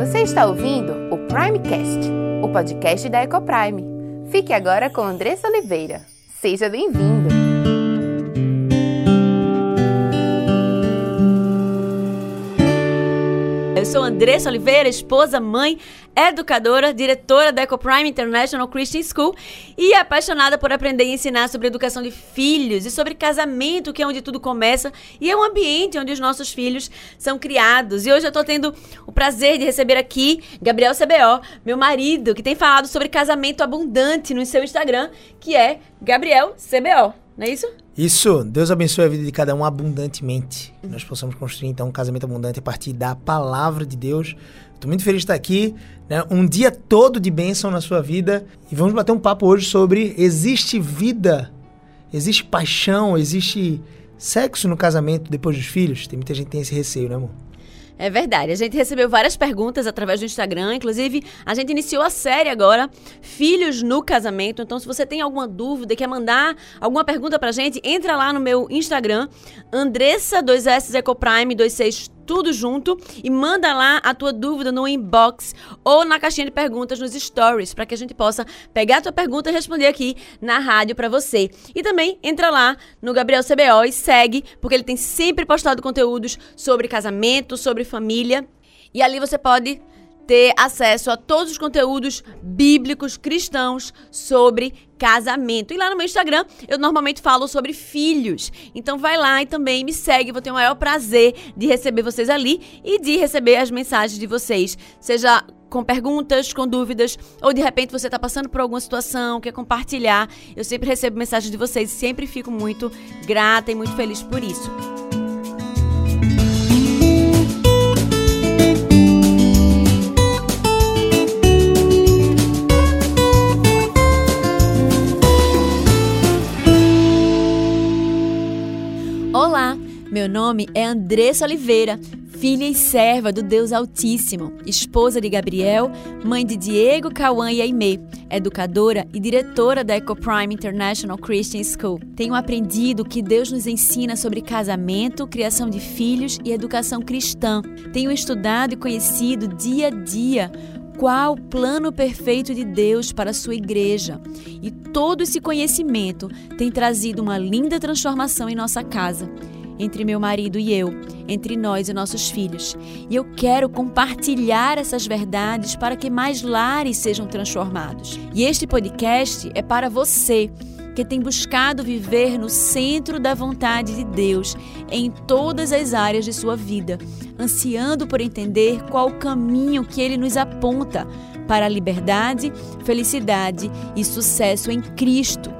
Você está ouvindo o Primecast, o podcast da Ecoprime. Fique agora com Andressa Oliveira. Seja bem-vindo! Eu sou Andressa Oliveira, esposa, mãe, educadora, diretora da EcoPrime International Christian School e apaixonada por aprender e ensinar sobre educação de filhos e sobre casamento, que é onde tudo começa e é um ambiente onde os nossos filhos são criados. E hoje eu estou tendo o prazer de receber aqui Gabriel CBO, meu marido, que tem falado sobre casamento abundante no seu Instagram, que é Gabriel CBO. Não é isso? Isso, Deus abençoe a vida de cada um abundantemente. Que nós possamos construir então um casamento abundante a partir da palavra de Deus. Estou muito feliz de estar aqui, né? um dia todo de bênção na sua vida. E vamos bater um papo hoje sobre existe vida, existe paixão, existe sexo no casamento depois dos filhos? Tem muita gente que tem esse receio, né, amor? É verdade. A gente recebeu várias perguntas através do Instagram. Inclusive, a gente iniciou a série agora, Filhos no Casamento. Então, se você tem alguma dúvida, quer mandar alguma pergunta pra gente, entra lá no meu Instagram, Andressa 2S Ecoprime 26 tudo junto e manda lá a tua dúvida no inbox ou na caixinha de perguntas nos stories para que a gente possa pegar a tua pergunta e responder aqui na rádio para você. E também entra lá no Gabriel CBO e segue, porque ele tem sempre postado conteúdos sobre casamento, sobre família. E ali você pode ter acesso a todos os conteúdos bíblicos cristãos sobre casamento. E lá no meu Instagram eu normalmente falo sobre filhos. Então vai lá e também me segue, vou ter o maior prazer de receber vocês ali e de receber as mensagens de vocês, seja com perguntas, com dúvidas, ou de repente você está passando por alguma situação, quer compartilhar. Eu sempre recebo mensagens de vocês e sempre fico muito grata e muito feliz por isso. Olá, meu nome é Andressa Oliveira, filha e serva do Deus Altíssimo, esposa de Gabriel, mãe de Diego, Cauã e Aimee, educadora e diretora da EcoPrime International Christian School. Tenho aprendido que Deus nos ensina sobre casamento, criação de filhos e educação cristã. Tenho estudado e conhecido dia a dia qual o plano perfeito de Deus para a sua igreja. E todo esse conhecimento tem trazido uma linda transformação em nossa casa, entre meu marido e eu, entre nós e nossos filhos. E eu quero compartilhar essas verdades para que mais lares sejam transformados. E este podcast é para você que tem buscado viver no centro da vontade de Deus em todas as áreas de sua vida, ansiando por entender qual o caminho que ele nos aponta para a liberdade, felicidade e sucesso em Cristo.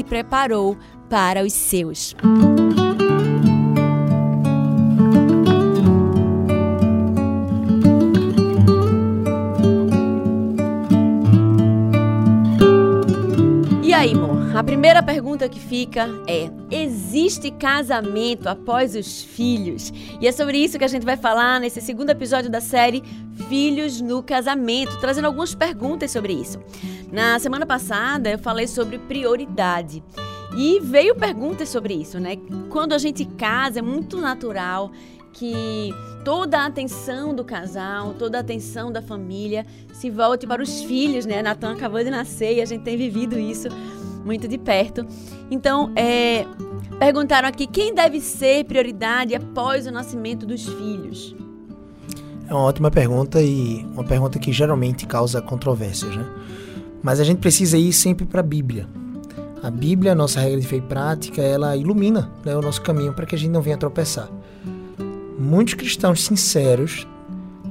preparou para os seus. A primeira pergunta que fica é: existe casamento após os filhos? E é sobre isso que a gente vai falar nesse segundo episódio da série Filhos no Casamento, trazendo algumas perguntas sobre isso. Na semana passada eu falei sobre prioridade. E veio perguntas sobre isso, né? Quando a gente casa, é muito natural que toda a atenção do casal, toda a atenção da família se volte para os filhos, né? Natan acabou de nascer e a gente tem vivido isso muito de perto. Então, é, perguntaram aqui quem deve ser prioridade após o nascimento dos filhos. É uma ótima pergunta e uma pergunta que geralmente causa controvérsias, né? Mas a gente precisa ir sempre para a Bíblia. A Bíblia, a nossa regra de fé e prática, ela ilumina né, o nosso caminho para que a gente não venha tropeçar. Muitos cristãos sinceros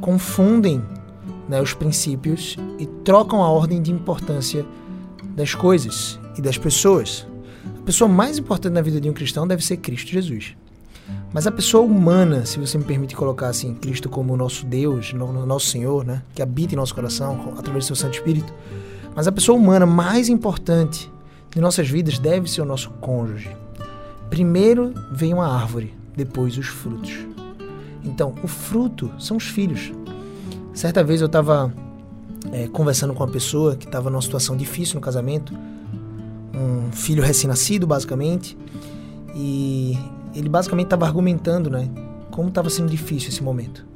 confundem né, os princípios e trocam a ordem de importância das coisas e das pessoas. A pessoa mais importante na vida de um cristão deve ser Cristo Jesus. Mas a pessoa humana, se você me permite colocar assim, Cristo como nosso Deus, no, nosso Senhor, né, que habita em nosso coração através do seu Santo Espírito, mas a pessoa humana mais importante de nossas vidas deve ser o nosso cônjuge. Primeiro vem uma árvore, depois os frutos. Então, o fruto são os filhos. Certa vez eu estava é, conversando com uma pessoa que estava numa situação difícil no casamento, um filho recém-nascido, basicamente, e ele basicamente estava argumentando, né, como estava sendo difícil esse momento.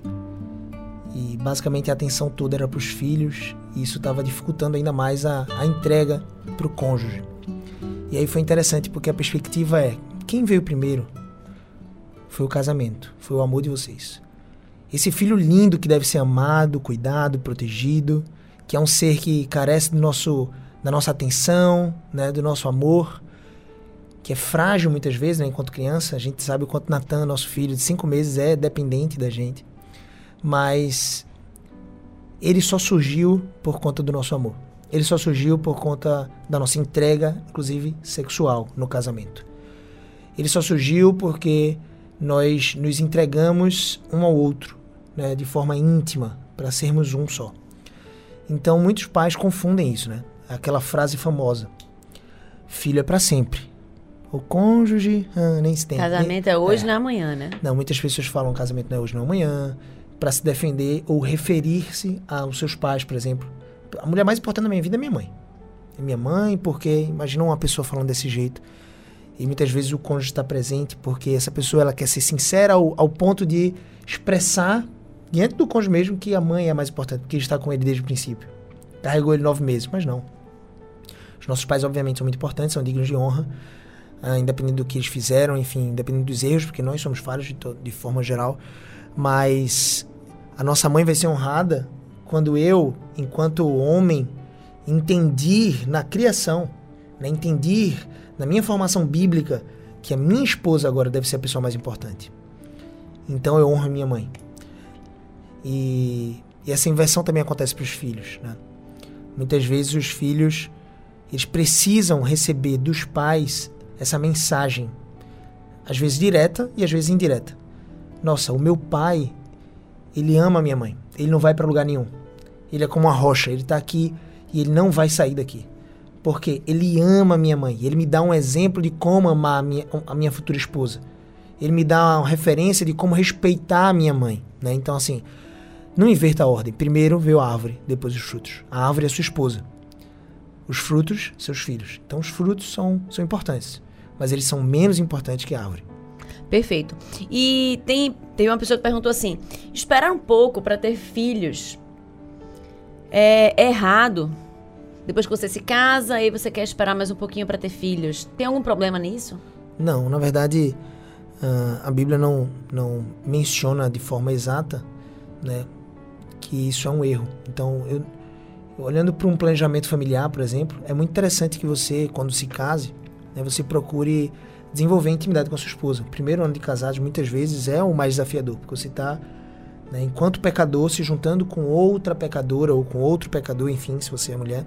E basicamente a atenção toda era para os filhos, e isso estava dificultando ainda mais a, a entrega para o cônjuge. E aí foi interessante porque a perspectiva é: quem veio primeiro? Foi o casamento, foi o amor de vocês. Esse filho lindo que deve ser amado, cuidado, protegido, que é um ser que carece do nosso, da nossa atenção, né, do nosso amor, que é frágil muitas vezes, né, enquanto criança. A gente sabe o quanto Natan, nosso filho de cinco meses, é dependente da gente. Mas ele só surgiu por conta do nosso amor. Ele só surgiu por conta da nossa entrega, inclusive sexual, no casamento. Ele só surgiu porque nós nos entregamos um ao outro, né, de forma íntima, para sermos um só. Então muitos pais confundem isso, né? Aquela frase famosa: filho é para sempre. O cônjuge, ah, nem se tem. Casamento é hoje, é. não é amanhã, né? Não, muitas pessoas falam casamento não é hoje, não é amanhã, para se defender ou referir-se aos seus pais, por exemplo. A mulher mais importante da minha vida é minha mãe. É minha mãe, porque imagina uma pessoa falando desse jeito. E muitas vezes o cônjuge está presente porque essa pessoa ela quer ser sincera ao, ao ponto de expressar diante do cônjuge mesmo que a mãe é mais importante, porque está com ele desde o princípio. Carregou ele nove meses, mas não. Os nossos pais, obviamente, são muito importantes, são dignos de honra, uh, independente do que eles fizeram, enfim, independente dos erros, porque nós somos falhos de, de forma geral. Mas a nossa mãe vai ser honrada quando eu, enquanto homem, entendi na criação, né, entendi na minha formação bíblica que a minha esposa agora deve ser a pessoa mais importante. Então eu honro a minha mãe. E, e essa inversão também acontece para os filhos. Né? Muitas vezes os filhos eles precisam receber dos pais essa mensagem, às vezes direta e às vezes indireta. Nossa, o meu pai, ele ama a minha mãe. Ele não vai para lugar nenhum. Ele é como uma rocha, ele está aqui e ele não vai sair daqui. Porque ele ama a minha mãe. Ele me dá um exemplo de como amar a minha, a minha futura esposa. Ele me dá uma referência de como respeitar a minha mãe. Né? Então, assim, não inverta a ordem. Primeiro veio a árvore, depois os frutos. A árvore é sua esposa. Os frutos, seus filhos. Então, os frutos são, são importantes. Mas eles são menos importantes que a árvore. Perfeito. E tem, tem uma pessoa que perguntou assim: esperar um pouco para ter filhos é errado? Depois que você se casa, aí você quer esperar mais um pouquinho para ter filhos. Tem algum problema nisso? Não, na verdade, uh, a Bíblia não, não menciona de forma exata né, que isso é um erro. Então, eu, olhando para um planejamento familiar, por exemplo, é muito interessante que você, quando se case, né, você procure desenvolver intimidade com a sua esposa. O primeiro ano de casados, muitas vezes, é o mais desafiador, porque você está, né, enquanto pecador, se juntando com outra pecadora ou com outro pecador, enfim, se você é mulher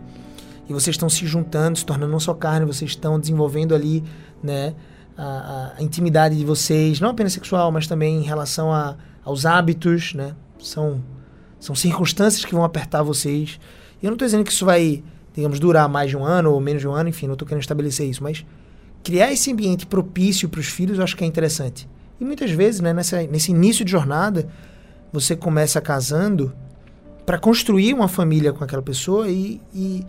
e vocês estão se juntando, se tornando uma só carne, vocês estão desenvolvendo ali, né, a, a intimidade de vocês, não apenas sexual, mas também em relação a, aos hábitos, né, são, são circunstâncias que vão apertar vocês. E eu não estou dizendo que isso vai, digamos, durar mais de um ano ou menos de um ano, enfim, não estou querendo estabelecer isso, mas criar esse ambiente propício para os filhos eu acho que é interessante. E muitas vezes, né, nessa, nesse início de jornada, você começa casando para construir uma família com aquela pessoa e, e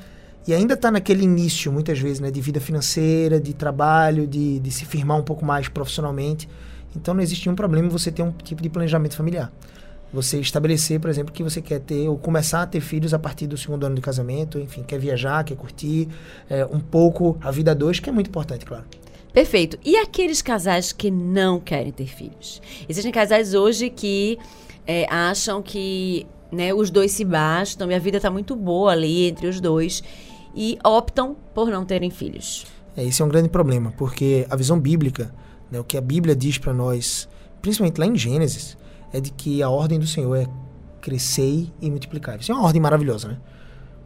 e ainda está naquele início, muitas vezes, né, de vida financeira, de trabalho, de, de se firmar um pouco mais profissionalmente. Então não existe nenhum problema em você ter um tipo de planejamento familiar. Você estabelecer, por exemplo, que você quer ter ou começar a ter filhos a partir do segundo ano de casamento, enfim, quer viajar, quer curtir é, um pouco a vida dois, que é muito importante, claro. Perfeito. E aqueles casais que não querem ter filhos? Existem casais hoje que é, acham que né, os dois se bastam e a vida está muito boa ali entre os dois e optam por não terem filhos. É, esse é um grande problema, porque a visão bíblica, né, o que a Bíblia diz para nós, principalmente lá em Gênesis, é de que a ordem do Senhor é crescer e multiplicar. Isso é uma ordem maravilhosa, né?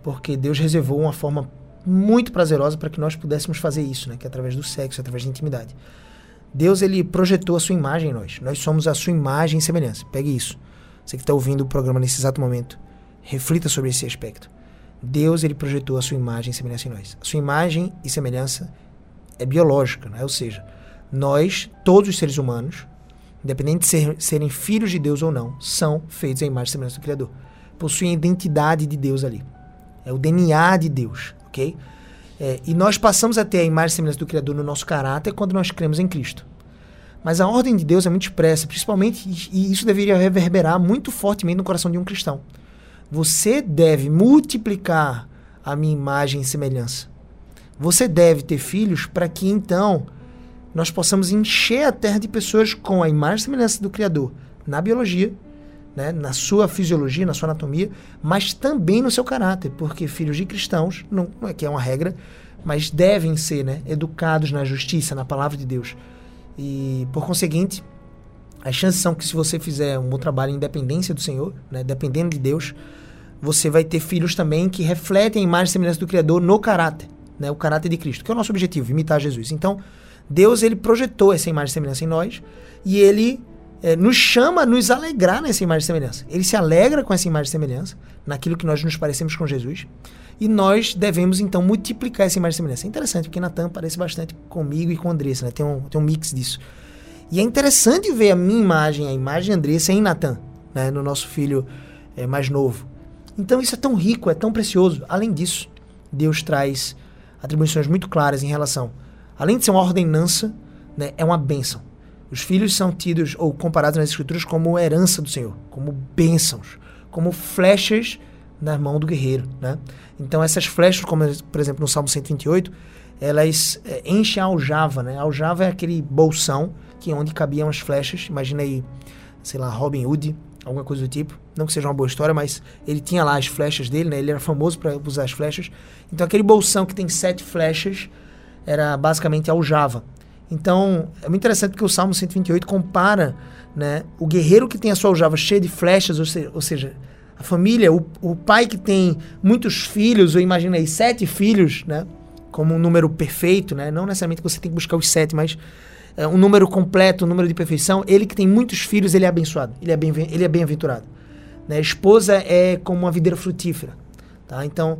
Porque Deus reservou uma forma muito prazerosa para que nós pudéssemos fazer isso, né? Que é através do sexo, através da intimidade. Deus ele projetou a sua imagem em nós. Nós somos a sua imagem e semelhança. Pegue isso. Você que está ouvindo o programa nesse exato momento, reflita sobre esse aspecto. Deus ele projetou a sua imagem e semelhança em nós. A sua imagem e semelhança é biológica, né? ou seja, nós, todos os seres humanos, independente de ser, serem filhos de Deus ou não, são feitos à imagem e semelhança do Criador. Possuem a identidade de Deus ali. É o DNA de Deus, ok? É, e nós passamos a ter a imagem e semelhança do Criador no nosso caráter quando nós cremos em Cristo. Mas a ordem de Deus é muito expressa, principalmente, e isso deveria reverberar muito fortemente no coração de um cristão. Você deve multiplicar a minha imagem e semelhança. Você deve ter filhos para que então nós possamos encher a terra de pessoas com a imagem e semelhança do Criador na biologia, né, na sua fisiologia, na sua anatomia, mas também no seu caráter, porque filhos de cristãos, não, não é que é uma regra, mas devem ser né, educados na justiça, na palavra de Deus. E, por conseguinte, as chances são que se você fizer um bom trabalho em dependência do Senhor, né, dependendo de Deus, você vai ter filhos também que refletem a imagem e semelhança do Criador no caráter, né, o caráter de Cristo, que é o nosso objetivo, imitar Jesus. Então, Deus ele projetou essa imagem e semelhança em nós e ele é, nos chama a nos alegrar nessa imagem e semelhança. Ele se alegra com essa imagem e semelhança, naquilo que nós nos parecemos com Jesus. E nós devemos, então, multiplicar essa imagem e semelhança. É interessante, porque Natan parece bastante comigo e com Andressa, né? Tem um, tem um mix disso. E é interessante ver a minha imagem, a imagem de Andressa em Natan, né? No nosso filho é, mais novo. Então, isso é tão rico, é tão precioso. Além disso, Deus traz atribuições muito claras em relação. Além de ser uma ordenança, né? É uma bênção. Os filhos são tidos ou comparados nas escrituras como herança do Senhor, como bênçãos, como flechas na mão do guerreiro, né? Então essas flechas, como por exemplo no Salmo 128, elas é, enchem a aljava, né? A aljava é aquele bolsão que é onde cabiam as flechas. Imagina aí, sei lá, Robin Hood, alguma coisa do tipo. Não que seja uma boa história, mas ele tinha lá as flechas dele, né? Ele era famoso para usar as flechas. Então aquele bolsão que tem sete flechas era basicamente a aljava. Então, é muito interessante porque o Salmo 128 compara né, o guerreiro que tem a sua aljava cheia de flechas, ou, se, ou seja, a família, o, o, pai que tem muitos filhos, imagina aí, sete filhos, né, como um número perfeito, né, não necessariamente você tem que buscar os sete, mas é, um número completo, um número de perfeição, ele que tem muitos filhos, ele é abençoado, ele é, bem, ele é bem-aventurado. Né? A esposa é como uma videira frutífera. Tá? Então,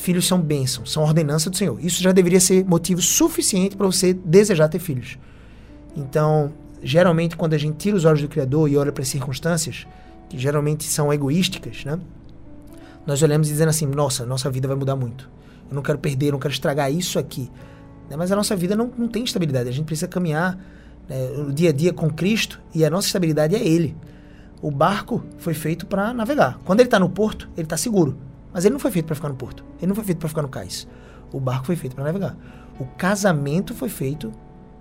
filhos são bênçãos, são ordenança do Senhor. Isso já deveria ser motivo suficiente para você desejar ter filhos. Então, geralmente, quando a gente tira os olhos do Criador e olha para as circunstâncias, que geralmente são egoísticas, né? Nós olhamos e dizendo assim: nossa, nossa vida vai mudar muito. Eu não quero perder, eu não quero estragar isso aqui. Né? Mas a nossa vida não, não tem estabilidade. A gente precisa caminhar né, o dia a dia com Cristo e a nossa estabilidade é Ele. O barco foi feito para navegar. Quando ele está no porto, ele está seguro. Mas ele não foi feito para ficar no porto. Ele não foi feito para ficar no cais. O barco foi feito para navegar. O casamento foi feito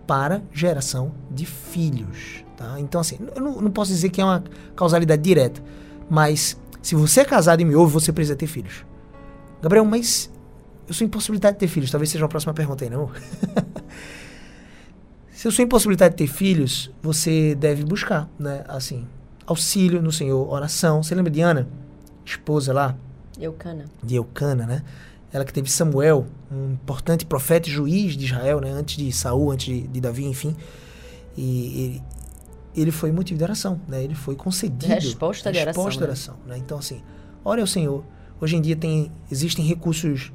para geração de filhos. Tá? Então, assim, eu não, não, posso dizer que é uma causalidade direta. Mas se você é casado e me ouve, você precisa ter filhos. Gabriel, mas eu sou impossibilitado de ter filhos. Talvez seja a próxima pergunta aí, não? se eu sou impossibilitado de ter filhos, você deve buscar, né? Assim, auxílio no Senhor, oração. Você lembra de Ana, esposa lá? Eucana. De Eucana, né? Ela que teve Samuel, um importante profeta e juiz de Israel, né? Antes de Saul, antes de, de Davi, enfim. E ele, ele foi motivo de oração, né? Ele foi concedido. Resposta de oração. Resposta de oração, né? Então, assim, ore ao Senhor. Hoje em dia tem, existem recursos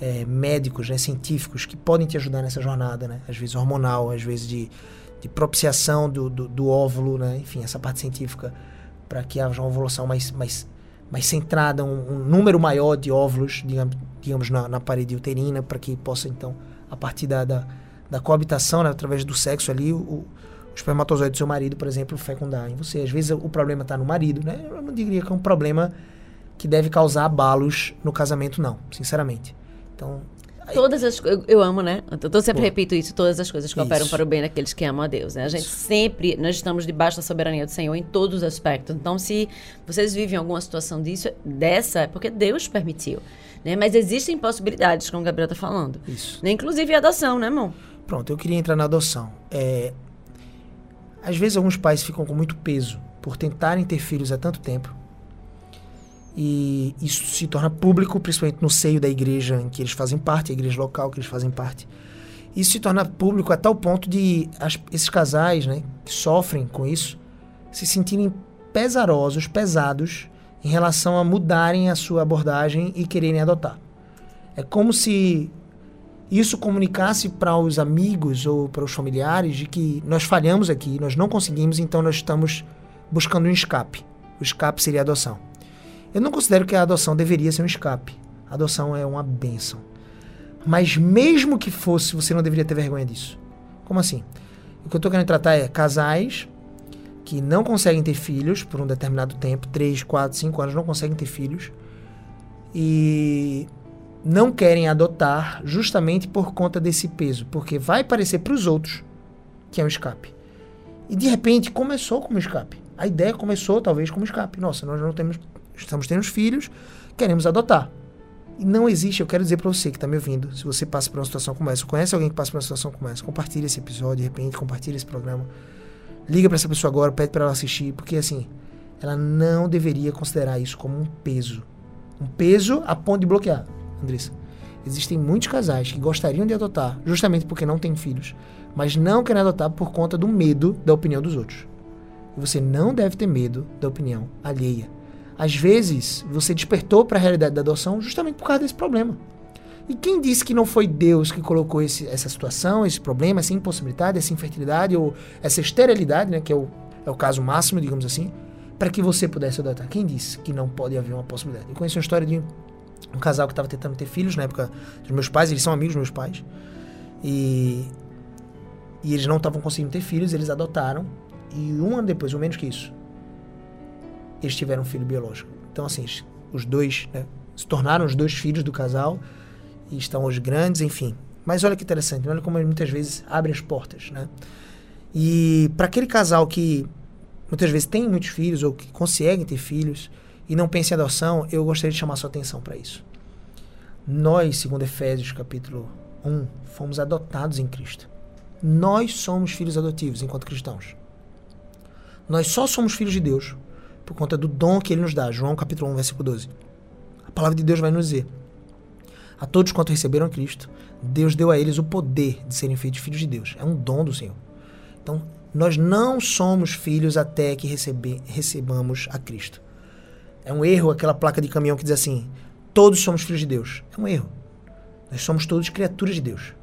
é, médicos, né, científicos, que podem te ajudar nessa jornada, né? Às vezes hormonal, às vezes de, de propiciação do, do, do óvulo, né? Enfim, essa parte científica para que haja uma evolução mais, mais mais centrada, um, um número maior de óvulos, digamos, digamos na, na parede uterina, para que possa, então, a partir da, da, da coabitação, né, através do sexo ali, o, o espermatozoide do seu marido, por exemplo, fecundar em você. Às vezes o problema está no marido, né? Eu não diria que é um problema que deve causar abalos no casamento, não, sinceramente. Então, Todas as eu, eu amo, né? Eu sempre repito isso, todas as coisas que isso. operam para o bem daqueles que amam a Deus, né? A gente sempre, nós estamos debaixo da soberania do Senhor em todos os aspectos. Então, se vocês vivem alguma situação disso, dessa, é porque Deus permitiu, né? Mas existem possibilidades, como o Gabriel está falando. Isso. Né? Inclusive a adoção, né, irmão? Pronto, eu queria entrar na adoção. É... Às vezes alguns pais ficam com muito peso por tentarem ter filhos há tanto tempo e isso se torna público, principalmente no seio da igreja em que eles fazem parte, a igreja local que eles fazem parte. Isso se torna público a tal ponto de as, esses casais, né, que sofrem com isso, se sentirem pesarosos, pesados, em relação a mudarem a sua abordagem e quererem adotar. É como se isso comunicasse para os amigos ou para os familiares de que nós falhamos aqui, nós não conseguimos, então nós estamos buscando um escape. O escape seria a adoção. Eu não considero que a adoção deveria ser um escape. A adoção é uma benção. Mas mesmo que fosse, você não deveria ter vergonha disso. Como assim? O que eu estou querendo tratar é casais que não conseguem ter filhos por um determinado tempo, 3, 4, 5 anos, não conseguem ter filhos. E não querem adotar justamente por conta desse peso, porque vai parecer para os outros que é um escape. E de repente começou como escape. A ideia começou talvez como escape. Nossa, nós não temos, estamos tendo filhos, queremos adotar. E não existe, eu quero dizer para você que está me ouvindo, se você passa por uma situação como essa, conhece alguém que passa por uma situação como essa, compartilhe esse episódio, de repente, compartilhe esse programa. Liga para essa pessoa agora, pede para ela assistir, porque assim, ela não deveria considerar isso como um peso. Um peso a ponto de bloquear, Andressa. Existem muitos casais que gostariam de adotar, justamente porque não têm filhos, mas não querem adotar por conta do medo da opinião dos outros. E você não deve ter medo da opinião alheia. Às vezes, você despertou para a realidade da adoção justamente por causa desse problema. E quem disse que não foi Deus que colocou esse, essa situação, esse problema, essa impossibilidade, essa infertilidade ou essa esterilidade, né, que é o, é o caso máximo, digamos assim, para que você pudesse adotar? Quem disse que não pode haver uma possibilidade? Eu conheço uma história de um casal que estava tentando ter filhos na época dos meus pais, eles são amigos dos meus pais, e, e eles não estavam conseguindo ter filhos, eles adotaram, e um ano depois, ou menos que isso, eles tiveram um filho biológico. Então, assim, os dois né, se tornaram os dois filhos do casal e estão os grandes, enfim. Mas olha que interessante, olha como muitas vezes abre as portas, né? E para aquele casal que muitas vezes tem muitos filhos ou que conseguem ter filhos e não pensa em adoção, eu gostaria de chamar sua atenção para isso. Nós, segundo Efésios capítulo 1, fomos adotados em Cristo. Nós somos filhos adotivos enquanto cristãos. Nós só somos filhos de Deus por conta do dom que ele nos dá. João capítulo 1, versículo 12. A palavra de Deus vai nos dizer: A todos quanto receberam Cristo, Deus deu a eles o poder de serem feitos filhos de Deus. É um dom do Senhor. Então, nós não somos filhos até que recebe, recebamos a Cristo. É um erro aquela placa de caminhão que diz assim: todos somos filhos de Deus. É um erro. Nós somos todos criaturas de Deus.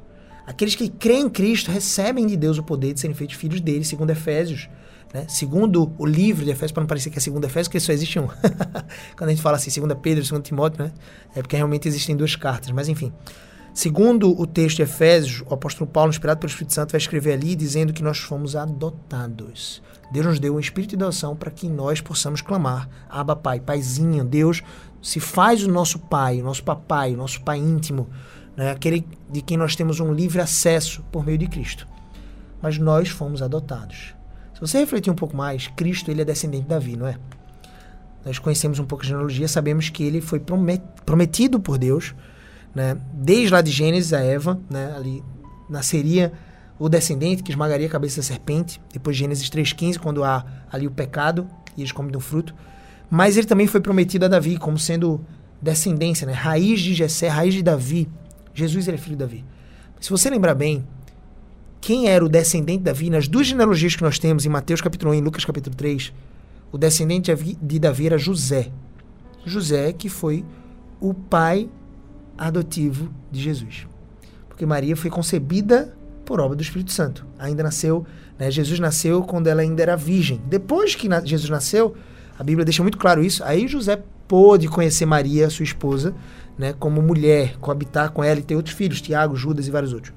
Aqueles que creem em Cristo recebem de Deus o poder de serem feitos filhos dele, segundo Efésios né? Segundo o livro de Efésios, para não parecer que é segundo Efésios, porque só existe um. Quando a gente fala assim, segunda Pedro, segundo Timóteo, né? É porque realmente existem duas cartas, mas enfim. Segundo o texto de Efésios, o apóstolo Paulo, inspirado pelo Espírito Santo, vai escrever ali dizendo que nós fomos adotados. Deus nos deu um espírito de adoção para que nós possamos clamar, Abba Pai, Paizinho. Deus se faz o nosso Pai, o nosso papai, o nosso Pai íntimo, né? aquele de quem nós temos um livre acesso por meio de Cristo. Mas nós fomos adotados. Se você refletir um pouco mais, Cristo ele é descendente de Davi, não é? Nós conhecemos um pouco a genealogia, sabemos que ele foi prometido por Deus, né? Desde lá de Gênesis a Eva, né? Ali nasceria o descendente que esmagaria a cabeça da serpente. Depois Gênesis 3:15, quando há ali o pecado e eles comem do fruto. Mas ele também foi prometido a Davi como sendo descendência, né? Raiz de Jessé, raiz de Davi. Jesus é filho de Davi. Se você lembrar bem, quem era o descendente de Davi, nas duas genealogias que nós temos, em Mateus capítulo 1 e Lucas capítulo 3, o descendente de Davi era José. José que foi o pai adotivo de Jesus. Porque Maria foi concebida por obra do Espírito Santo. Ainda nasceu, né? Jesus nasceu quando ela ainda era virgem. Depois que Jesus nasceu, a Bíblia deixa muito claro isso. Aí José pôde conhecer Maria, sua esposa, né, como mulher, coabitar com ela e ter outros filhos, Tiago, Judas e vários outros.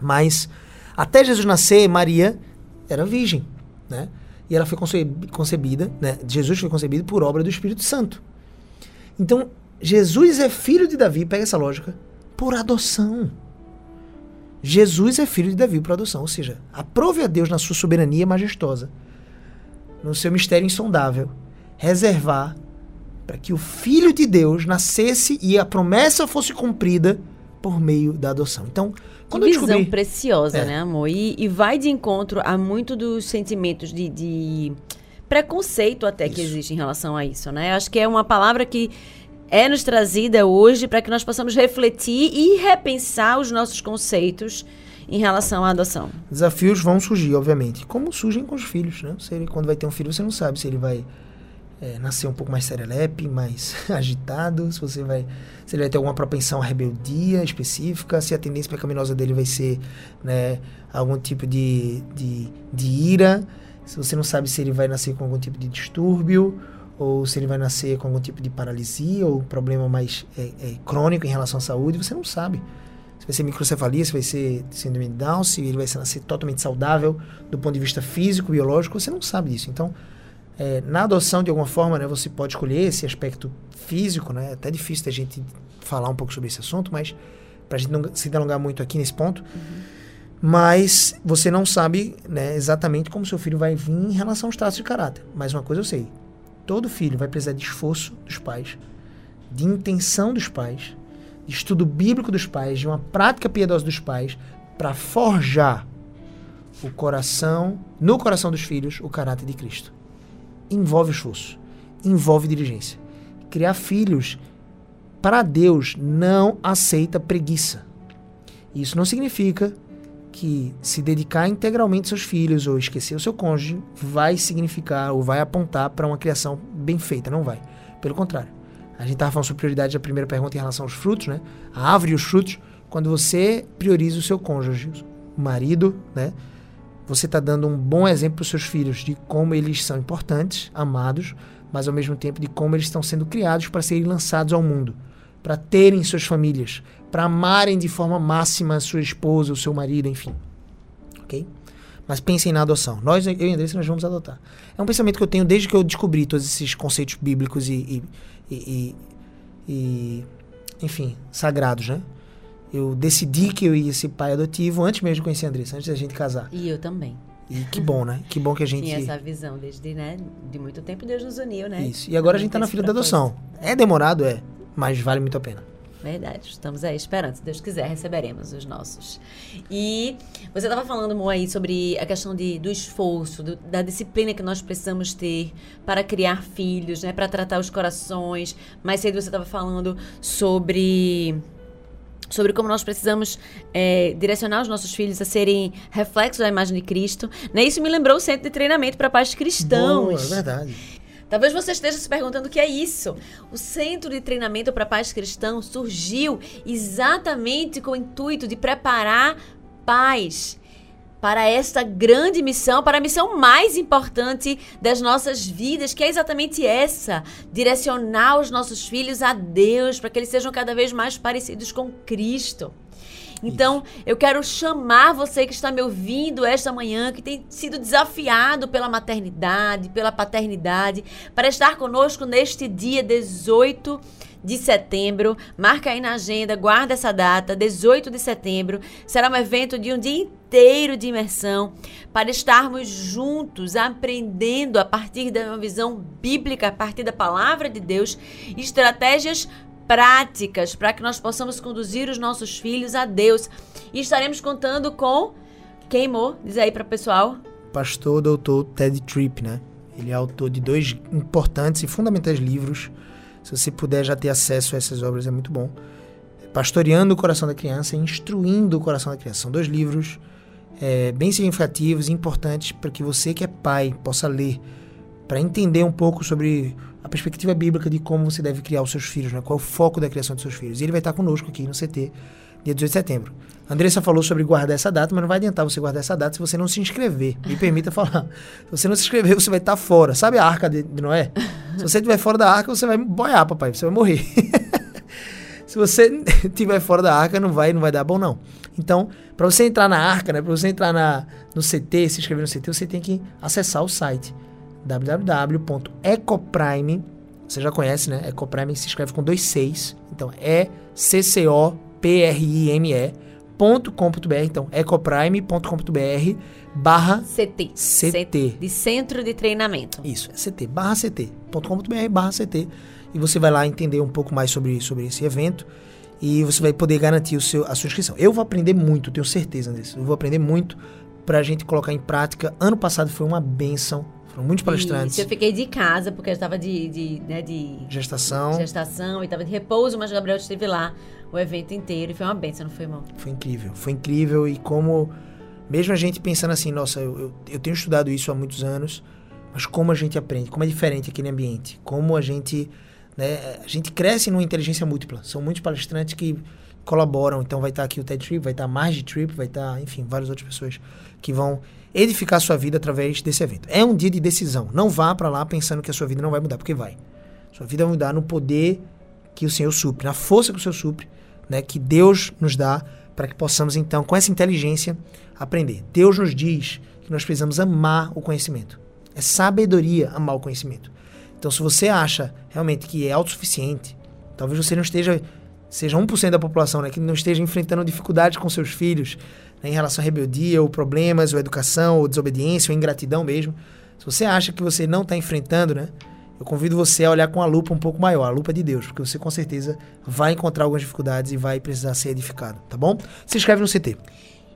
Mas até Jesus nascer, Maria era virgem, né? E ela foi concebida, né? Jesus foi concebido por obra do Espírito Santo. Então, Jesus é filho de Davi, pega essa lógica, por adoção. Jesus é filho de Davi por adoção, ou seja, aprove a Deus na sua soberania majestosa, no seu mistério insondável, reservar para que o filho de Deus nascesse e a promessa fosse cumprida por meio da adoção. Então, quando visão descobri... preciosa, é. né, amor? E, e, vai de encontro a muito dos sentimentos de, de preconceito até isso. que existe em relação a isso, né? Acho que é uma palavra que é nos trazida hoje para que nós possamos refletir e repensar os nossos conceitos em relação à adoção? Desafios vão surgir, obviamente. Como surgem com os filhos, né? Você, quando vai ter um filho, você não sabe se ele vai é, nascer um pouco mais serelepe, mais agitado, se você vai, se ele vai ter alguma propensão à rebeldia específica, se a tendência pecaminosa dele vai ser né, algum tipo de, de, de ira, se você não sabe se ele vai nascer com algum tipo de distúrbio ou se ele vai nascer com algum tipo de paralisia ou problema mais é, é, crônico em relação à saúde, você não sabe. Se vai ser microcefalia, se vai ser síndrome de Down, se ele vai nascer totalmente saudável do ponto de vista físico, biológico, você não sabe disso. Então, é, na adoção, de alguma forma, né, você pode escolher esse aspecto físico, né? É até difícil a gente falar um pouco sobre esse assunto, mas para a gente não se delongar muito aqui nesse ponto. Uhum. Mas você não sabe né, exatamente como seu filho vai vir em relação aos traços de caráter. Mas uma coisa eu sei: todo filho vai precisar de esforço dos pais, de intenção dos pais, de estudo bíblico dos pais, de uma prática piedosa dos pais, para forjar o coração, no coração dos filhos, o caráter de Cristo envolve esforço, envolve diligência. Criar filhos para Deus não aceita preguiça. Isso não significa que se dedicar integralmente aos seus filhos ou esquecer o seu cônjuge vai significar ou vai apontar para uma criação bem feita. Não vai. Pelo contrário. A gente estava falando sobre prioridade da primeira pergunta em relação aos frutos, né? A árvore e os frutos. Quando você prioriza o seu cônjuge, o marido, né? Você está dando um bom exemplo para os seus filhos de como eles são importantes, amados, mas ao mesmo tempo de como eles estão sendo criados para serem lançados ao mundo, para terem suas famílias, para amarem de forma máxima a sua esposa, o seu marido, enfim. Ok? Mas pensem na adoção. Nós, eu e Andressa, nós vamos adotar. É um pensamento que eu tenho desde que eu descobri todos esses conceitos bíblicos e, e, e, e enfim, sagrados, né? Eu decidi que eu ia ser pai adotivo antes mesmo de conhecer a Andressa, antes da gente casar. E eu também. E que bom, né? Que bom que a gente. Tinha essa visão desde, né? De muito tempo Deus nos uniu, né? Isso. E agora a gente tá na fila da adoção. É demorado, é. Mas vale muito a pena. Verdade, estamos aí esperando. Se Deus quiser, receberemos os nossos. E você estava falando, Mo, aí sobre a questão de, do esforço, do, da disciplina que nós precisamos ter para criar filhos, né? Para tratar os corações. Mais cedo você estava falando sobre sobre como nós precisamos é, direcionar os nossos filhos a serem reflexos da imagem de Cristo. Né? Isso me lembrou o centro de treinamento para pais cristãos. Boa, é verdade. Talvez você esteja se perguntando o que é isso. O Centro de Treinamento para Pais Cristãos surgiu exatamente com o intuito de preparar pais para esta grande missão, para a missão mais importante das nossas vidas, que é exatamente essa: direcionar os nossos filhos a Deus, para que eles sejam cada vez mais parecidos com Cristo. Então, eu quero chamar você que está me ouvindo esta manhã, que tem sido desafiado pela maternidade, pela paternidade, para estar conosco neste dia 18 de setembro. Marca aí na agenda, guarda essa data, 18 de setembro. Será um evento de um dia inteiro de imersão para estarmos juntos aprendendo a partir uma visão bíblica, a partir da palavra de Deus, estratégias práticas para que nós possamos conduzir os nossos filhos a Deus. E estaremos contando com queimou, diz aí para o pessoal. Pastor doutor Ted Tripp, né? Ele é autor de dois importantes e fundamentais livros se você puder já ter acesso a essas obras, é muito bom. Pastoreando o Coração da Criança e Instruindo o Coração da Criança. São dois livros é, bem significativos e importantes para que você que é pai possa ler, para entender um pouco sobre a perspectiva bíblica de como você deve criar os seus filhos, né? qual é o foco da criação dos seus filhos. E ele vai estar conosco aqui no CT, dia 18 de setembro. A Andressa falou sobre guardar essa data, mas não vai adiantar você guardar essa data se você não se inscrever. Me permita falar. Se você não se inscrever, você vai estar fora. Sabe a arca de, de Noé? Se você estiver fora da arca, você vai boiar, papai. Você vai morrer. se você estiver fora da arca, não vai, não vai dar bom, não. Então, para você entrar na arca, né, para você entrar na, no CT, se inscrever no CT, você tem que acessar o site www.ecoprime. Você já conhece, né? Ecoprime se escreve com dois seis. Então, C-C-O-P-R-I-M-E ecoprime.com.br, então ecoprime.com.br barra CT. CT. De Centro de Treinamento. Isso, é CT, barra CT.com.br barra CT. E você vai lá entender um pouco mais sobre, sobre esse evento e você vai poder garantir o seu, a sua inscrição. Eu vou aprender muito, tenho certeza disso. Eu vou aprender muito para a gente colocar em prática. Ano passado foi uma benção, Foram muitos palestrantes. Isso, eu fiquei de casa, porque eu estava de, de, né, de Gestação. gestação e estava de repouso, mas o Gabriel esteve lá o evento inteiro e foi uma benção, não foi, irmão? Foi incrível. Foi incrível e como, mesmo a gente pensando assim, nossa, eu, eu, eu tenho estudado isso há muitos anos, mas como a gente aprende, como é diferente aquele ambiente, como a gente, né, a gente cresce numa inteligência múltipla. São muitos palestrantes que colaboram, então vai estar aqui o TED Trip, vai estar a Marge Trip, vai estar, enfim, várias outras pessoas que vão edificar a sua vida através desse evento. É um dia de decisão. Não vá para lá pensando que a sua vida não vai mudar, porque vai. Sua vida vai mudar no poder que o Senhor supre, na força que o Senhor supre, né, que Deus nos dá para que possamos então, com essa inteligência, aprender. Deus nos diz que nós precisamos amar o conhecimento. É sabedoria amar o conhecimento. Então, se você acha realmente que é autossuficiente, talvez você não esteja, seja 1% da população, né, que não esteja enfrentando dificuldades com seus filhos, né, em relação à rebeldia, ou problemas, ou educação, ou desobediência, ou ingratidão mesmo. Se você acha que você não está enfrentando, né, eu convido você a olhar com a lupa um pouco maior, a lupa de Deus, porque você com certeza vai encontrar algumas dificuldades e vai precisar ser edificado, tá bom? Se inscreve no CT.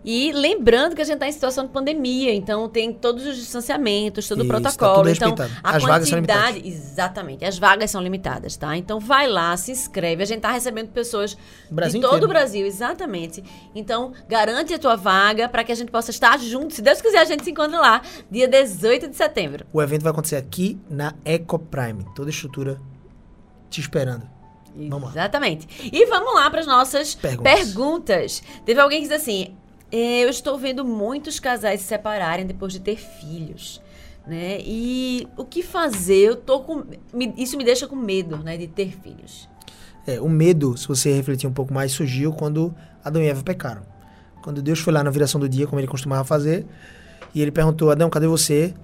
E lembrando que a gente está em situação de pandemia, então tem todos os distanciamentos, todo o Isso, tá protocolo. tudo então, a As vagas são quantidade. Exatamente, as vagas são limitadas, tá? Então vai lá, se inscreve. A gente está recebendo pessoas Brasil de todo inteiro. o Brasil, exatamente. Então, garante a tua vaga para que a gente possa estar juntos. Se Deus quiser, a gente se encontra lá, dia 18 de setembro. O evento vai acontecer aqui na Eco Prime, toda a estrutura te esperando. Vamos lá. Exatamente. E vamos lá para as nossas Perguntas. perguntas. Teve alguém que disse assim: "Eh, Eu estou vendo muitos casais se separarem depois de ter filhos. Né? E o que fazer? Eu tô com. isso me deixa com medo, né? De ter filhos. É, o medo, se você refletir um pouco mais, surgiu quando Adão e Eva pecaram. Quando Deus foi lá na viração do dia, como ele costumava fazer, e ele perguntou: Adão, cadê você?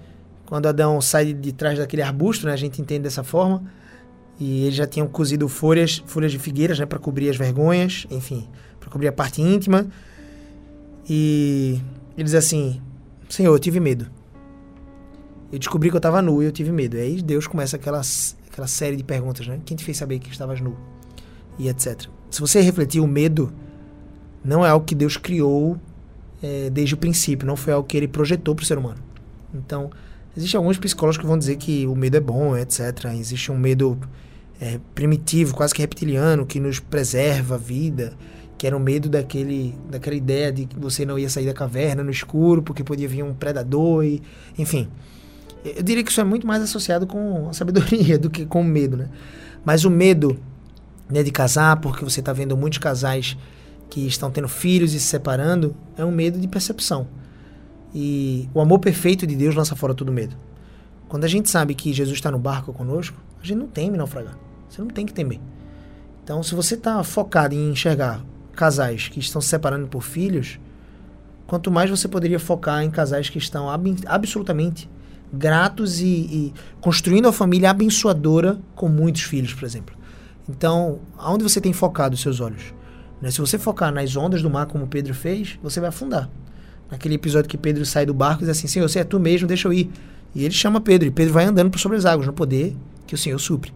Quando Adão sai de trás daquele arbusto, né, a gente entende dessa forma, e eles já tinham cozido folhas, folhas de figueiras, né, para cobrir as vergonhas, enfim, para cobrir a parte íntima. E ele diz assim: Senhor, eu tive medo. Eu descobri que eu estava nu e eu tive medo. E aí Deus começa aquela, aquela série de perguntas, né? Quem te fez saber que estavas nu? E etc. Se você refletir, o medo não é algo que Deus criou eh, desde o princípio, não foi algo que ele projetou para o ser humano. Então, existem alguns psicólogos que vão dizer que o medo é bom, etc. Existe um medo eh, primitivo, quase que reptiliano, que nos preserva a vida, que era o medo daquele, daquela ideia de que você não ia sair da caverna no escuro, porque podia vir um predador, e, enfim. Eu diria que isso é muito mais associado com a sabedoria do que com o medo, né? Mas o medo né, de casar, porque você está vendo muitos casais que estão tendo filhos e se separando, é um medo de percepção. E o amor perfeito de Deus lança fora todo medo. Quando a gente sabe que Jesus está no barco conosco, a gente não teme naufragar. Você não tem que temer. Então, se você está focado em enxergar casais que estão se separando por filhos, quanto mais você poderia focar em casais que estão ab- absolutamente gratos e, e construindo a família abençoadora com muitos filhos, por exemplo. Então, aonde você tem focado os seus olhos? Né? Se você focar nas ondas do mar, como Pedro fez, você vai afundar. Naquele episódio que Pedro sai do barco e diz assim: Senhor, você é tu mesmo, deixa eu ir. E ele chama Pedro, e Pedro vai andando por sobre as águas, no poder que o Senhor supre.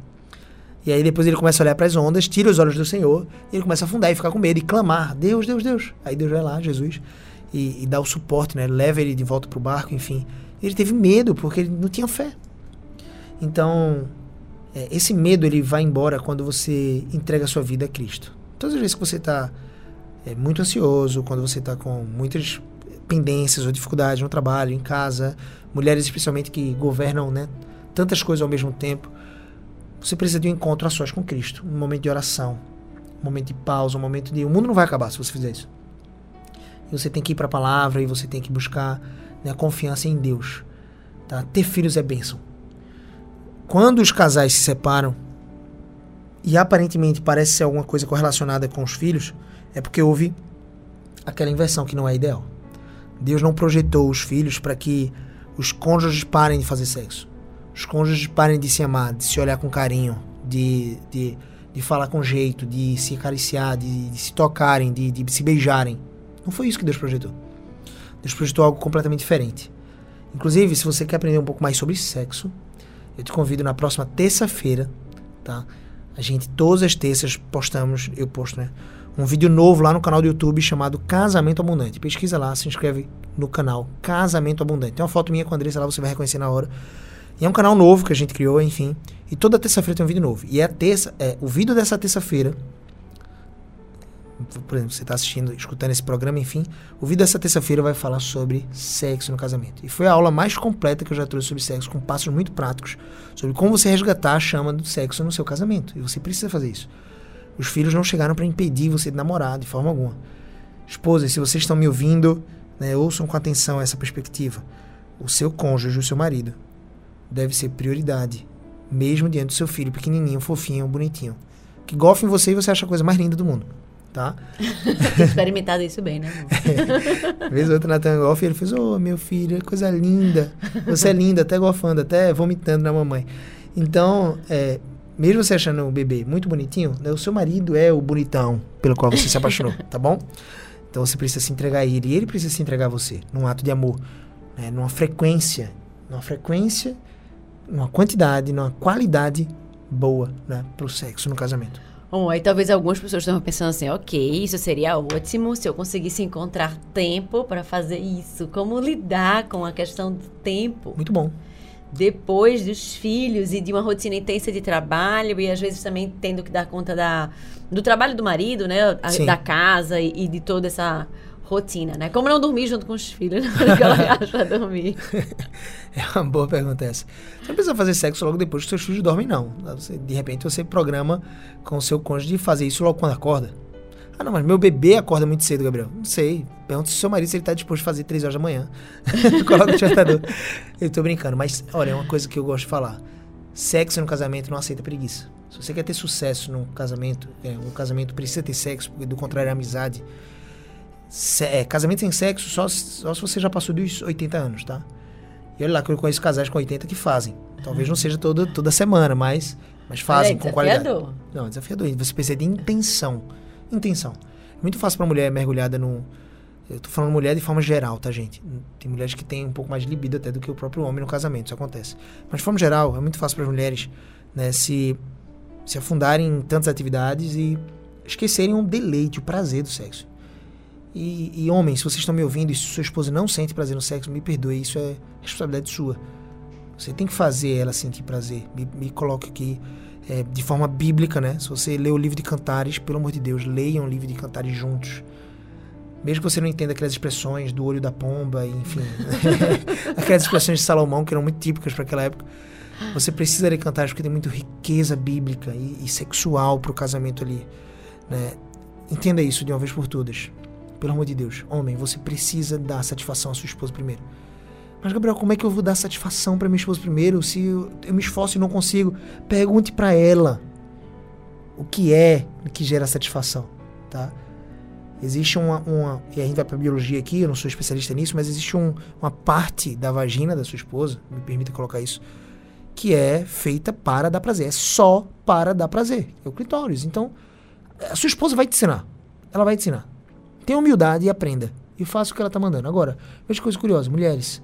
E aí depois ele começa a olhar para as ondas, tira os olhos do Senhor, e ele começa a afundar e ficar com medo e clamar: Deus, Deus, Deus. Aí Deus vai lá, Jesus, e, e dá o suporte, né? leva ele de volta pro barco, enfim. Ele teve medo porque ele não tinha fé. Então, é, esse medo ele vai embora quando você entrega a sua vida a Cristo. Todas as vezes que você está é, muito ansioso, quando você está com muitas pendências ou dificuldades no trabalho, em casa, mulheres especialmente que governam né, tantas coisas ao mesmo tempo, você precisa de um encontro a sós com Cristo, um momento de oração, um momento de pausa, um momento de. O mundo não vai acabar se você fizer isso. E você tem que ir para a palavra e você tem que buscar né, confiança em Deus. Tá? Ter filhos é bênção. Quando os casais se separam, e aparentemente parece ser alguma coisa correlacionada com os filhos, é porque houve aquela inversão que não é ideal. Deus não projetou os filhos para que os cônjuges parem de fazer sexo. Os cônjuges parem de se amar, de se olhar com carinho, de, de, de falar com jeito, de se acariciar, de, de se tocarem, de, de se beijarem. Não foi isso que Deus projetou. Deus projetou algo completamente diferente. Inclusive, se você quer aprender um pouco mais sobre sexo, eu te convido na próxima terça-feira, tá? A gente, todas as terças, postamos, eu posto, né? um vídeo novo lá no canal do YouTube chamado Casamento Abundante. Pesquisa lá, se inscreve no canal Casamento Abundante. Tem uma foto minha com a Andressa lá, você vai reconhecer na hora. E é um canal novo que a gente criou, enfim. E toda terça-feira tem um vídeo novo. E é a terça, é, o vídeo dessa terça-feira. Por exemplo, você está assistindo, escutando esse programa, enfim. O vídeo dessa terça-feira vai falar sobre sexo no casamento. E foi a aula mais completa que eu já trouxe sobre sexo, com passos muito práticos, sobre como você resgatar a chama do sexo no seu casamento. E você precisa fazer isso. Os filhos não chegaram para impedir você de namorar de forma alguma. Esposas, se vocês estão me ouvindo, né, ouçam com atenção essa perspectiva. O seu cônjuge, o seu marido, deve ser prioridade, mesmo diante do seu filho pequenininho, fofinho, bonitinho. Que golfe em você e você acha a coisa mais linda do mundo, tá? experimentado isso bem, né? é. Vez outra Natan golfe e ele fez, ô oh, meu filho, coisa linda. Você é linda, até golfando, até vomitando na mamãe. Então, é, mesmo você achando o bebê muito bonitinho, né, o seu marido é o bonitão pelo qual você se apaixonou, tá bom? Então você precisa se entregar a ele e ele precisa se entregar a você, num ato de amor, né, numa frequência, numa frequência, numa quantidade, numa qualidade boa, né, pro sexo no casamento. Bom, aí talvez algumas pessoas estejam pensando assim, ok, isso seria ótimo se eu conseguisse encontrar tempo para fazer isso. Como lidar com a questão do tempo? Muito bom depois dos filhos e de uma rotina intensa de trabalho e às vezes também tendo que dar conta da, do trabalho do marido, né? A, da casa e, e, de toda essa rotina, né? Como não dormir junto com os filhos na que ela acha dormir? É uma boa pergunta essa. Você não precisa fazer sexo logo depois que seus filhos dormem, não. Você, de repente você programa com o seu cônjuge de fazer isso logo quando acorda. Ah, não, mas meu bebê acorda muito cedo, Gabriel. Não sei. Pergunta se seu marido se ele tá disposto a fazer 3 horas da manhã. Coloca o despertador. Eu tô brincando, mas olha, é uma coisa que eu gosto de falar. Sexo no casamento não aceita preguiça. Se você quer ter sucesso no casamento, é, um casamento precisa ter sexo, porque do contrário é amizade. Se, é, casamento sem sexo só, só se você já passou dos 80 anos, tá? E olha lá que eu conheço casais com 80 que fazem. Talvez não seja toda, toda semana, mas, mas fazem é, com qualidade. Não, desafiador. Você precisa de intenção intenção. É muito fácil para mulher mergulhada no. Eu tô falando mulher de forma geral, tá, gente? Tem mulheres que têm um pouco mais de libido até do que o próprio homem no casamento, isso acontece. Mas de forma geral, é muito fácil para as mulheres né, se, se afundarem em tantas atividades e esquecerem o deleite, o prazer do sexo. E, e homens, se vocês estão me ouvindo e se sua esposa não sente prazer no sexo, me perdoe, isso é responsabilidade sua. Você tem que fazer ela sentir prazer. Me, me coloque aqui é, de forma bíblica, né? Se você lê o livro de Cantares, pelo amor de Deus, leiam o livro de Cantares juntos. Mesmo que você não entenda aquelas expressões do olho da pomba, enfim, aquelas expressões de Salomão que eram muito típicas para aquela época, você precisa ler Cantares porque tem muita riqueza bíblica e, e sexual para o casamento ali. Né? Entenda isso de uma vez por todas. Pelo amor de Deus, homem, você precisa dar satisfação à sua esposa primeiro. Mas, Gabriel, como é que eu vou dar satisfação para minha esposa primeiro se eu, eu me esforço e não consigo? Pergunte para ela o que é que gera satisfação, tá? Existe uma, uma, e a gente vai para biologia aqui, eu não sou especialista nisso, mas existe um, uma parte da vagina da sua esposa, me permita colocar isso, que é feita para dar prazer, é só para dar prazer, é o clitóris. Então, a sua esposa vai te ensinar, ela vai te ensinar. Tenha humildade e aprenda, e faça o que ela está mandando. Agora, veja coisa curiosa, mulheres,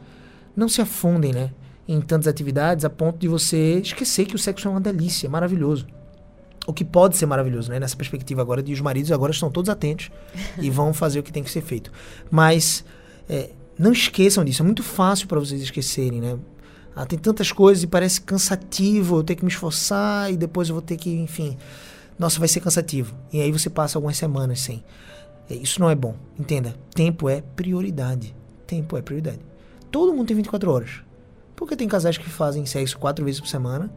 não se afundem, né? Em tantas atividades a ponto de você esquecer que o sexo é uma delícia, é maravilhoso. O que pode ser maravilhoso, né? Nessa perspectiva agora de os maridos agora estão todos atentos e vão fazer o que tem que ser feito. Mas é, não esqueçam disso, é muito fácil para vocês esquecerem, né? Ah, tem tantas coisas e parece cansativo, eu tenho que me esforçar e depois eu vou ter que, enfim. Nossa, vai ser cansativo. E aí você passa algumas semanas sem. É, isso não é bom. Entenda, tempo é prioridade. Tempo é prioridade. Todo mundo tem 24 horas. Porque tem casais que fazem sexo quatro vezes por semana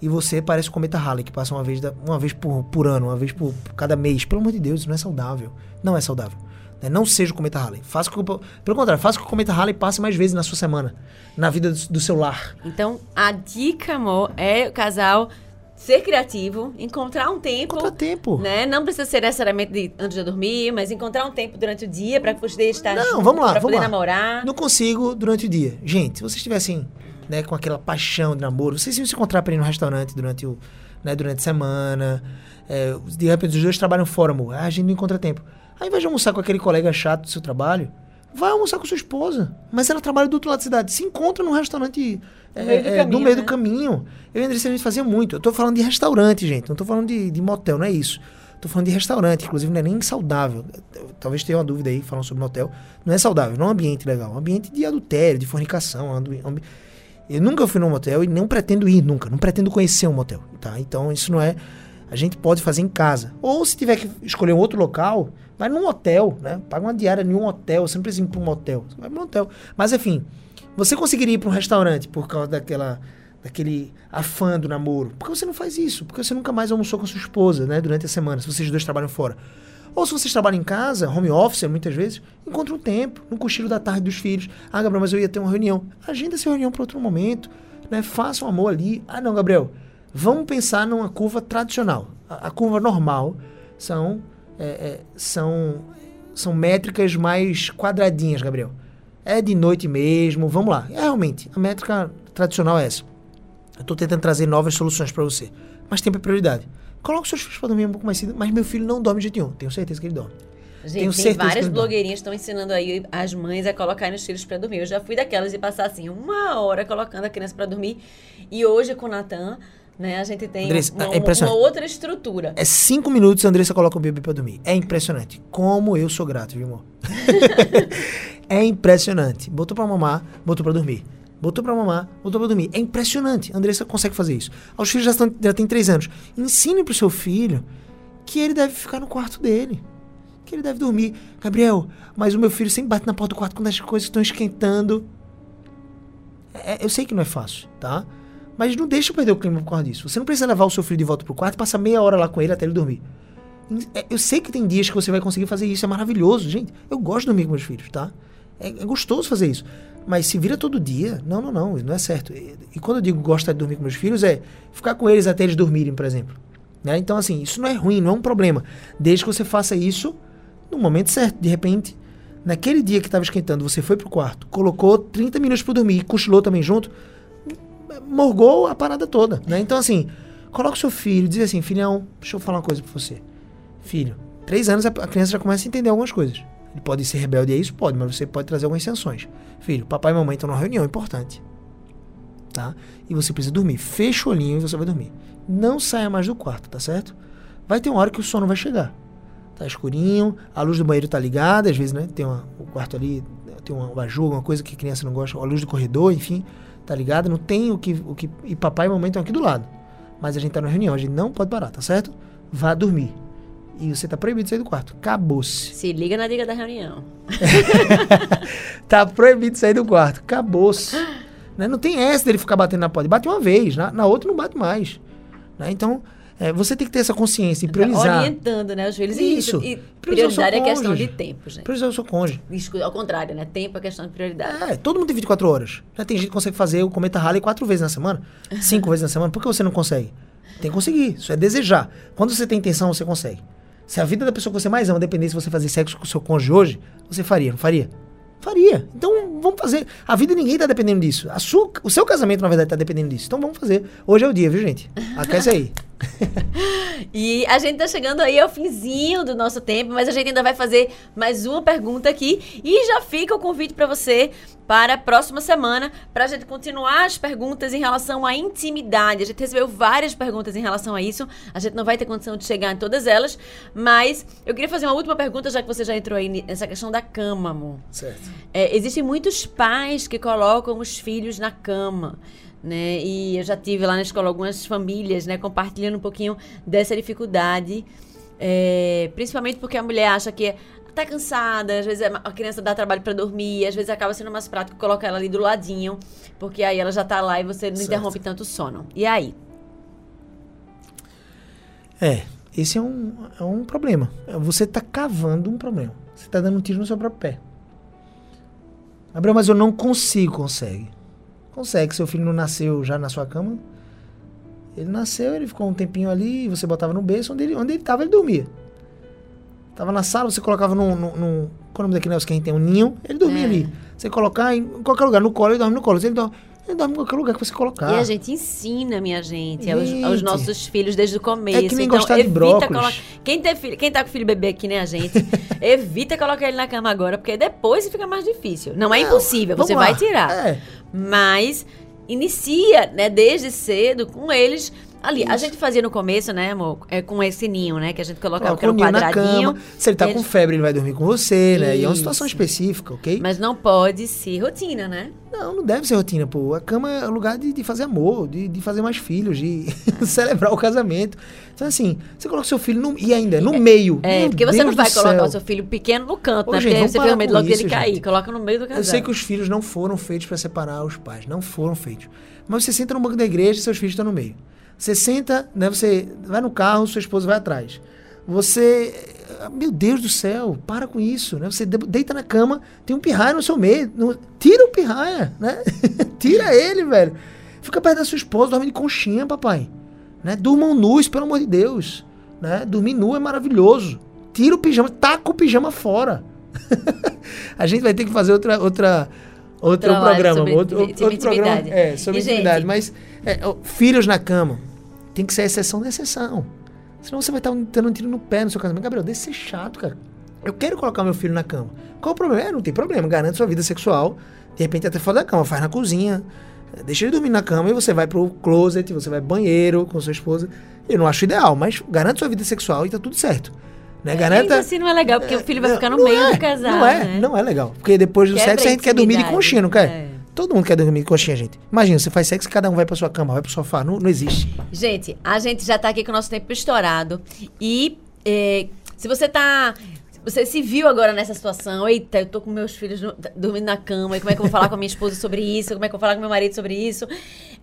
e você parece o cometa Halley, que passa uma vez, da, uma vez por, por ano, uma vez por, por, cada mês. Pelo amor de Deus, isso não é saudável. Não é saudável. Né? Não seja o cometa Halley. Faça com, pelo contrário, faça com que o cometa Halley passe mais vezes na sua semana, na vida do, do seu lar. Então, a dica, amor, é o casal ser criativo, encontrar um tempo. Encontrar tempo. Né? Não precisa ser necessariamente de, antes de dormir, mas encontrar um tempo durante o dia para poder estar Não, junto, vamos lá, vamos poder lá. namorar. Não consigo durante o dia. Gente, se vocês estivessem né, com aquela paixão de namoro, vocês iam se encontrar para ir no restaurante durante o né, durante a semana. É, de repente os dois trabalham fora, amor. Ah, a gente não encontra tempo. Aí, ao invés de almoçar com aquele colega chato do seu trabalho, vai almoçar com sua esposa. Mas ela trabalha do outro lado da cidade. Se encontra num restaurante é, meio é, caminho, do meio né? do caminho. Eu e a Andressa, a gente fazia muito. Eu tô falando de restaurante, gente. Não tô falando de, de motel, não é isso. Tô falando de restaurante, inclusive não é nem saudável. Talvez tenha uma dúvida aí falando sobre motel. Não é saudável, não é um ambiente legal. É um ambiente de adultério, de fornicação. ambi... Eu nunca fui num motel e não pretendo ir nunca. Não pretendo conhecer um motel, tá? Então isso não é... A gente pode fazer em casa. Ou se tiver que escolher um outro local, vai num hotel, né? Paga uma diária em um hotel. Você não para um motel. Você vai para um hotel. Mas enfim, você conseguiria ir para um restaurante por causa daquela daquele afã do namoro. Por que você não faz isso? Porque você nunca mais almoçou com a sua esposa, né, durante a semana, se vocês dois trabalham fora. Ou se vocês trabalham em casa, home office, muitas vezes, encontra um tempo, no cochilo da tarde dos filhos. Ah, Gabriel, mas eu ia ter uma reunião. Agenda essa reunião para outro momento, né? Faça um amor ali. Ah, não, Gabriel, vamos pensar numa curva tradicional. A, a curva normal são, é, é, são, são métricas mais quadradinhas, Gabriel. É de noite mesmo, vamos lá. É realmente, a métrica tradicional é essa. Eu estou tentando trazer novas soluções para você. Mas tempo é prioridade. Coloque seus filhos para dormir um pouco mais cedo, mas meu filho não dorme de jeito nenhum. Tenho certeza que ele dorme. Gente, tem várias blogueirinhas estão ensinando aí as mães a colocarem os filhos para dormir. Eu já fui daquelas de passar assim uma hora colocando a criança para dormir. E hoje com o Natan, né, a gente tem Andressa, uma, é uma, outra estrutura. É cinco minutos a Andressa coloca o bebê para dormir. É impressionante. Como eu sou grato, viu, amor? é impressionante. Botou para mamar, botou para dormir botou pra mamar, botou pra dormir. É impressionante. A Andressa consegue fazer isso. Os filhos já, estão, já têm três anos. Ensine pro seu filho que ele deve ficar no quarto dele. Que ele deve dormir. Gabriel, mas o meu filho sempre bate na porta do quarto quando as coisas estão esquentando. É, eu sei que não é fácil, tá? Mas não deixa perder o clima por causa disso. Você não precisa levar o seu filho de volta pro quarto e passar meia hora lá com ele até ele dormir. É, eu sei que tem dias que você vai conseguir fazer isso, é maravilhoso, gente. Eu gosto de dormir com meus filhos, tá? É, é gostoso fazer isso. Mas se vira todo dia, não, não, não, não é certo. E, e quando eu digo gostar de dormir com meus filhos, é ficar com eles até eles dormirem, por exemplo. Né? Então, assim, isso não é ruim, não é um problema. Desde que você faça isso no momento certo. De repente, naquele dia que estava esquentando, você foi pro quarto, colocou 30 minutos para dormir e cochilou também junto, morgou a parada toda. Né? Então, assim, coloca o seu filho, diz assim, filhão, deixa eu falar uma coisa para você. Filho, três anos a criança já começa a entender algumas coisas. Ele pode ser rebelde a isso? Pode, mas você pode trazer algumas sanções. Filho, papai e mamãe estão numa reunião importante. Tá? E você precisa dormir. Fecha o olhinho e você vai dormir. Não saia mais do quarto, tá certo? Vai ter uma hora que o sono vai chegar. Tá escurinho, a luz do banheiro tá ligada, às vezes, né? Tem uma, o quarto ali, tem uma abajur, uma coisa que a criança não gosta, a luz do corredor, enfim, tá ligada. Não tem o que, o que. E papai e mamãe estão aqui do lado. Mas a gente tá na reunião, a gente não pode parar, tá certo? Vá dormir e você tá proibido de sair do quarto. Acabou-se. Se liga na dica da reunião. tá proibido de sair do quarto. Acabou-se. né? Não tem essa dele ficar batendo na porta. Bate uma vez, na, na outra não bate mais. Né? Então, é, você tem que ter essa consciência e priorizar. Orientando, né, os filhos. Isso. E, prioridade é questão de tempo, gente. Priorizar o seu cônjuge. Ao contrário, né? Tempo é questão de prioridade. É, todo mundo tem 24 horas. Já tem gente que consegue fazer o cometa Halley quatro vezes na semana, cinco vezes na semana. Por que você não consegue? Tem que conseguir. Isso é desejar. Quando você tem intenção, você consegue. Se a vida da pessoa que você mais ama dependesse de você fazer sexo com o seu cônjuge hoje, você faria, não faria? Faria. Então vamos fazer. A vida ninguém tá dependendo disso. Sua, o seu casamento, na verdade, tá dependendo disso. Então vamos fazer. Hoje é o dia, viu, gente? Aquece aí. e a gente tá chegando aí ao finzinho do nosso tempo, mas a gente ainda vai fazer mais uma pergunta aqui e já fica o convite para você para a próxima semana para a gente continuar as perguntas em relação à intimidade. A gente recebeu várias perguntas em relação a isso. A gente não vai ter condição de chegar em todas elas, mas eu queria fazer uma última pergunta já que você já entrou aí nessa questão da cama, amor. Certo. É, existem muitos pais que colocam os filhos na cama né? E eu já tive lá na escola algumas famílias, né, compartilhando um pouquinho dessa dificuldade, é, principalmente porque a mulher acha que tá cansada, às vezes a criança dá trabalho para dormir, às vezes acaba sendo mais prático colocar ela ali do ladinho, porque aí ela já tá lá e você não certo. interrompe tanto o sono. E aí? É, esse é um, é um problema. Você tá cavando um problema. Você tá dando um tiro no seu próprio pé. Gabriel, mas eu não consigo, consegue. Consegue. Seu filho não nasceu já na sua cama. Ele nasceu, ele ficou um tempinho ali, você botava no berço, onde ele, onde ele tava, ele dormia. Tava na sala, você colocava num. num, num qual é o nome daquele negócio que a gente tem? Um ninho, ele dormia é. ali. Você colocar em qualquer lugar, no colo, ele dorme no colo. Ele dorme, ele dorme em qualquer lugar que você colocar. E a gente ensina, minha gente, aos, aos, nossos filhos desde o começo. É que nem então, gostar de brócolis. Quem, tem filho, quem tá com filho bebê aqui, nem a gente, evita colocar ele na cama agora, porque depois fica mais difícil. Não é impossível, você lá. vai tirar. É. Mas inicia, né, desde cedo com eles Ali, a Isso. gente fazia no começo, né, amor? É, com esse ninho, né? Que a gente colocava Coloca que o era ninho na quadradinho. cama. Se ele tá e a com febre, ele vai dormir com você, né? E é uma situação específica, ok? Mas não pode ser rotina, né? Não, não deve ser rotina, pô. A cama é lugar de, de fazer amor, de, de fazer mais filhos, de celebrar o casamento. Então, assim, você coloca seu filho no, e ainda no meio. É, Meu porque você Deus não vai colocar o seu filho pequeno no canto, Ô, né? gente, Porque você tem medo logo dele cair. Coloca no meio do casal. Eu sei que os filhos não foram feitos para separar os pais, não foram feitos. Mas você senta no banco da igreja e seus filhos estão no meio. Você senta, né, você vai no carro, sua esposa vai atrás. Você, meu Deus do céu, para com isso, né? Você de- deita na cama, tem um pirraia no seu meio, no- tira o pirraia, né? tira ele, velho. Fica perto da sua esposa, dorme de conchinha, papai. Né? Durmam nus, pelo amor de Deus, né? Dormir nu é maravilhoso. Tira o pijama, taca o pijama fora. A gente vai ter que fazer outra outra outro programa, sobre outro, outro programa, é, sobre E, intimidade, mas é, ó, filhos na cama tem que ser exceção da exceção. Senão você vai estar dando um tiro no pé no seu casamento. Gabriel, deixa de ser chato, cara. Eu quero colocar meu filho na cama. Qual o problema? É, não tem problema. Garante sua vida sexual. De repente até fora da cama. Faz na cozinha. É, Deixa ele dormir na cama e você vai pro closet, você vai pro banheiro com sua esposa. Eu não acho ideal, mas garante sua vida sexual e tá tudo certo. Né? Ainda Garanta. assim não é legal, porque o filho vai Não, ficar no meio é, do casal, Não é, né? não é legal. Porque depois do Quebra sexo a gente quer dormir de conchinha, não quer? É. Todo mundo quer dormir de conchinha, gente. Imagina, você faz sexo e cada um vai pra sua cama, vai pro sofá. Não, não existe. Gente, a gente já tá aqui com o nosso tempo estourado. E é, se você tá. Você se viu agora nessa situação, eita, eu tô com meus filhos no- dormindo na cama, e como é que eu vou falar com a minha esposa sobre isso? Como é que eu vou falar com meu marido sobre isso?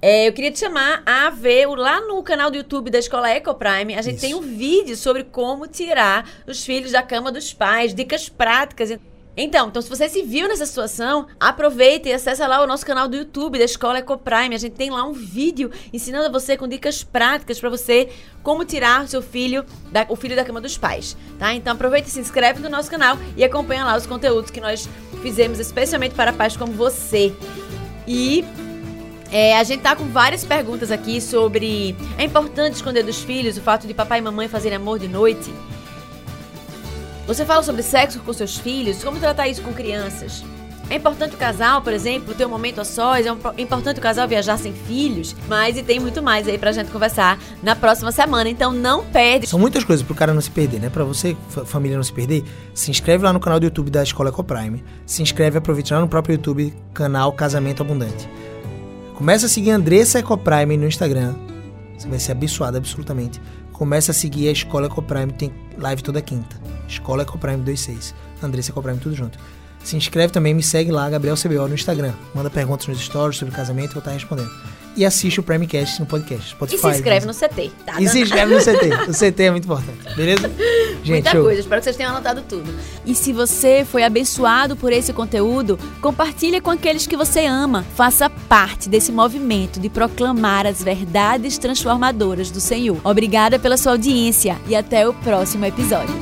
É, eu queria te chamar a ver lá no canal do YouTube da Escola Ecoprime. A gente Isso. tem um vídeo sobre como tirar os filhos da cama dos pais, dicas práticas. Então, então, se você se viu nessa situação, aproveita e acessa lá o nosso canal do YouTube da Escola Ecoprime. A gente tem lá um vídeo ensinando a você com dicas práticas para você como tirar o seu filho, da, o filho da cama dos pais, tá? Então aproveita e se inscreve no nosso canal e acompanha lá os conteúdos que nós fizemos especialmente para pais como você. E é, a gente tá com várias perguntas aqui sobre é importante esconder dos filhos o fato de papai e mamãe fazerem amor de noite? Você fala sobre sexo com seus filhos? Como tratar isso com crianças? É importante o casal, por exemplo, ter um momento a sós? É um- importante o casal viajar sem filhos? Mas e tem muito mais aí pra gente conversar na próxima semana. Então não perde. São muitas coisas pro cara não se perder, né? Pra você, fa- família, não se perder, se inscreve lá no canal do YouTube da Escola Ecoprime. Se inscreve, aproveita lá no próprio YouTube, canal Casamento Abundante. Começa a seguir Andressa Ecoprime no Instagram. Você vai ser abençoado absolutamente. Começa a seguir a Escola Ecoprime, tem live toda quinta. Escola Ecoprime 26. Andressa Ecoprime, tudo junto. Se inscreve também, me segue lá, Gabriel CBO no Instagram. Manda perguntas nos stories sobre casamento, eu vou estar respondendo. E assiste o Primecast no podcast. Spotify, E se inscreve né? no CT, tá? E se inscreve no CT. O CT é muito importante, beleza? Gente, Muita show. coisa, espero que vocês tenham anotado tudo. E se você foi abençoado por esse conteúdo, compartilhe com aqueles que você ama. Faça parte desse movimento de proclamar as verdades transformadoras do Senhor. Obrigada pela sua audiência e até o próximo episódio.